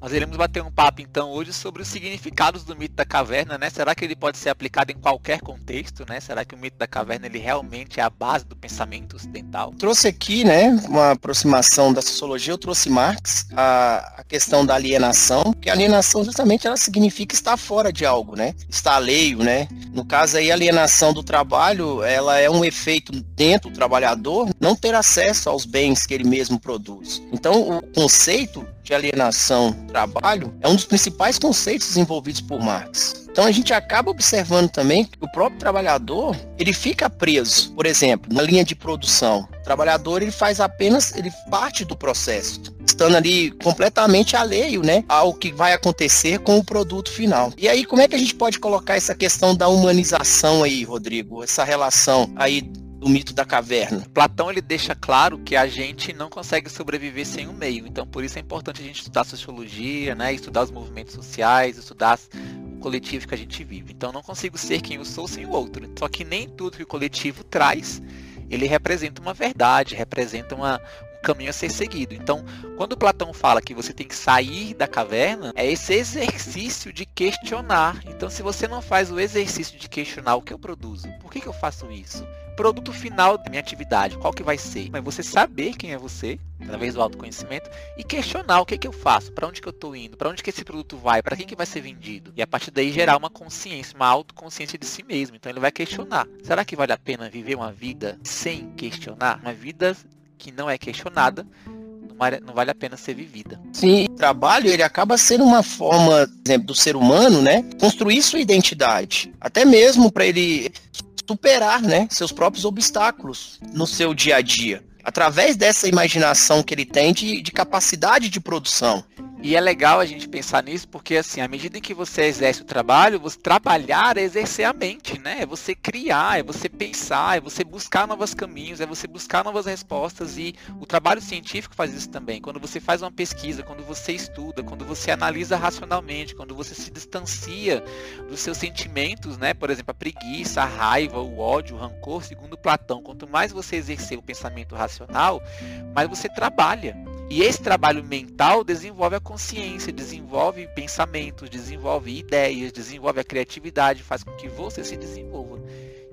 Nós iremos bater um papo então hoje sobre os significados do mito da caverna, né? Será que ele pode ser aplicado em qualquer contexto, né? Será que o mito da caverna ele realmente é a base do pensamento ocidental? Trouxe aqui, né, uma aproximação da sociologia, eu trouxe Marx, a, a questão da alienação, que a alienação justamente ela significa estar fora de algo, né? Estar alheio, né? No caso aí, a alienação do trabalho, ela é um efeito dentro do trabalhador não ter acesso aos bens que ele mesmo produz. Então, o conceito de alienação trabalho é um dos principais conceitos desenvolvidos por Marx. Então a gente acaba observando também que o próprio trabalhador, ele fica preso, por exemplo, na linha de produção. O trabalhador, ele faz apenas, ele parte do processo, estando ali completamente alheio, né, ao que vai acontecer com o produto final. E aí, como é que a gente pode colocar essa questão da humanização aí, Rodrigo? Essa relação aí do mito da caverna. Platão ele deixa claro que a gente não consegue sobreviver sem um meio. Então, por isso é importante a gente estudar sociologia, né, estudar os movimentos sociais, estudar o coletivo que a gente vive. Então, não consigo ser quem eu sou sem o outro. Só que nem tudo que o coletivo traz, ele representa uma verdade, representa uma, um caminho a ser seguido. Então, quando Platão fala que você tem que sair da caverna, é esse exercício de questionar. Então, se você não faz o exercício de questionar o que eu produzo, por que, que eu faço isso? produto final da minha atividade, qual que vai ser? Mas você saber quem é você, através do autoconhecimento, e questionar o que, que eu faço, para onde que eu estou indo, para onde que esse produto vai, para quem que vai ser vendido. E a partir daí gerar uma consciência, uma autoconsciência de si mesmo. Então ele vai questionar. Será que vale a pena viver uma vida sem questionar? Uma vida que não é questionada, não vale a pena ser vivida. Sim, o trabalho ele acaba sendo uma forma, exemplo, do ser humano, né, construir sua identidade, até mesmo para ele superar né, seus próprios obstáculos no seu dia a dia, através dessa imaginação que ele tem de, de capacidade de produção. E é legal a gente pensar nisso, porque assim, à medida em que você exerce o trabalho, você trabalhar é exercer a mente, né? É você criar, é você pensar, é você buscar novos caminhos, é você buscar novas respostas e o trabalho científico faz isso também. Quando você faz uma pesquisa, quando você estuda, quando você analisa racionalmente, quando você se distancia dos seus sentimentos, né? Por exemplo, a preguiça, a raiva, o ódio, o rancor, segundo Platão, quanto mais você exercer o pensamento racional, mais você trabalha. E esse trabalho mental desenvolve a consciência, desenvolve pensamentos, desenvolve ideias, desenvolve a criatividade, faz com que você se desenvolva.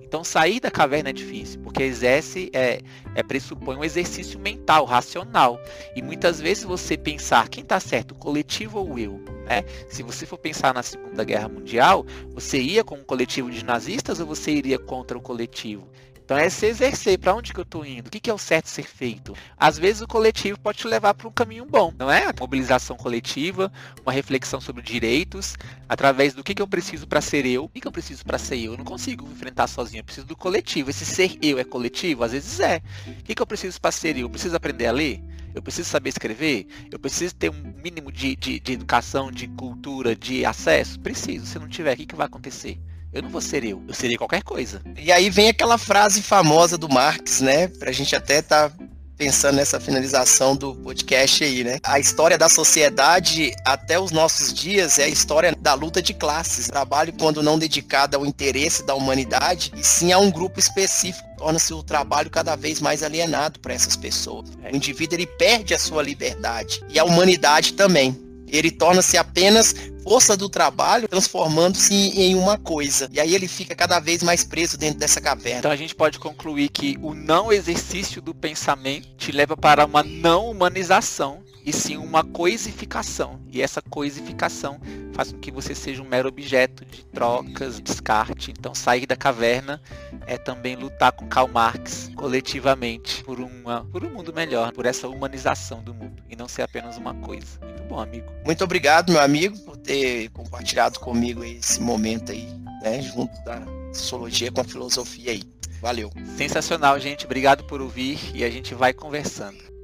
Então sair da caverna é difícil, porque exerce, é, é pressupõe um exercício mental, racional. E muitas vezes você pensar quem está certo, o coletivo ou eu. Né? Se você for pensar na Segunda Guerra Mundial, você ia com um coletivo de nazistas ou você iria contra o coletivo? Então é se exercer. Para onde que eu estou indo? O que, que é o certo ser feito? Às vezes o coletivo pode te levar para um caminho bom, não é? Mobilização coletiva, uma reflexão sobre direitos, através do que, que eu preciso para ser eu. O que, que eu preciso para ser eu? Eu não consigo enfrentar sozinho, eu preciso do coletivo. Esse ser eu é coletivo? Às vezes é. O que, que eu preciso para ser eu? Eu preciso aprender a ler? Eu preciso saber escrever? Eu preciso ter um mínimo de, de, de educação, de cultura, de acesso? Preciso. Se não tiver, o que, que vai acontecer? Eu não vou ser eu, eu serei qualquer coisa. E aí vem aquela frase famosa do Marx, né? Pra gente até tá pensando nessa finalização do podcast aí, né? A história da sociedade até os nossos dias é a história da luta de classes. Trabalho quando não dedicado ao interesse da humanidade, e sim a um grupo específico, torna-se o trabalho cada vez mais alienado para essas pessoas. O indivíduo ele perde a sua liberdade e a humanidade também. Ele torna-se apenas força do trabalho, transformando-se em uma coisa. E aí ele fica cada vez mais preso dentro dessa caverna. Então a gente pode concluir que o não exercício do pensamento te leva para uma não humanização e sim uma coisificação. E essa coisificação faz com que você seja um mero objeto de trocas, descarte. Então sair da caverna é também lutar com Karl Marx coletivamente por, uma, por um mundo melhor, por essa humanização do mundo e não ser apenas uma coisa. Muito bom, amigo. Muito obrigado, meu amigo, por ter compartilhado comigo esse momento aí, né, junto da sociologia com a filosofia aí. Valeu. Sensacional, gente. Obrigado por ouvir e a gente vai conversando.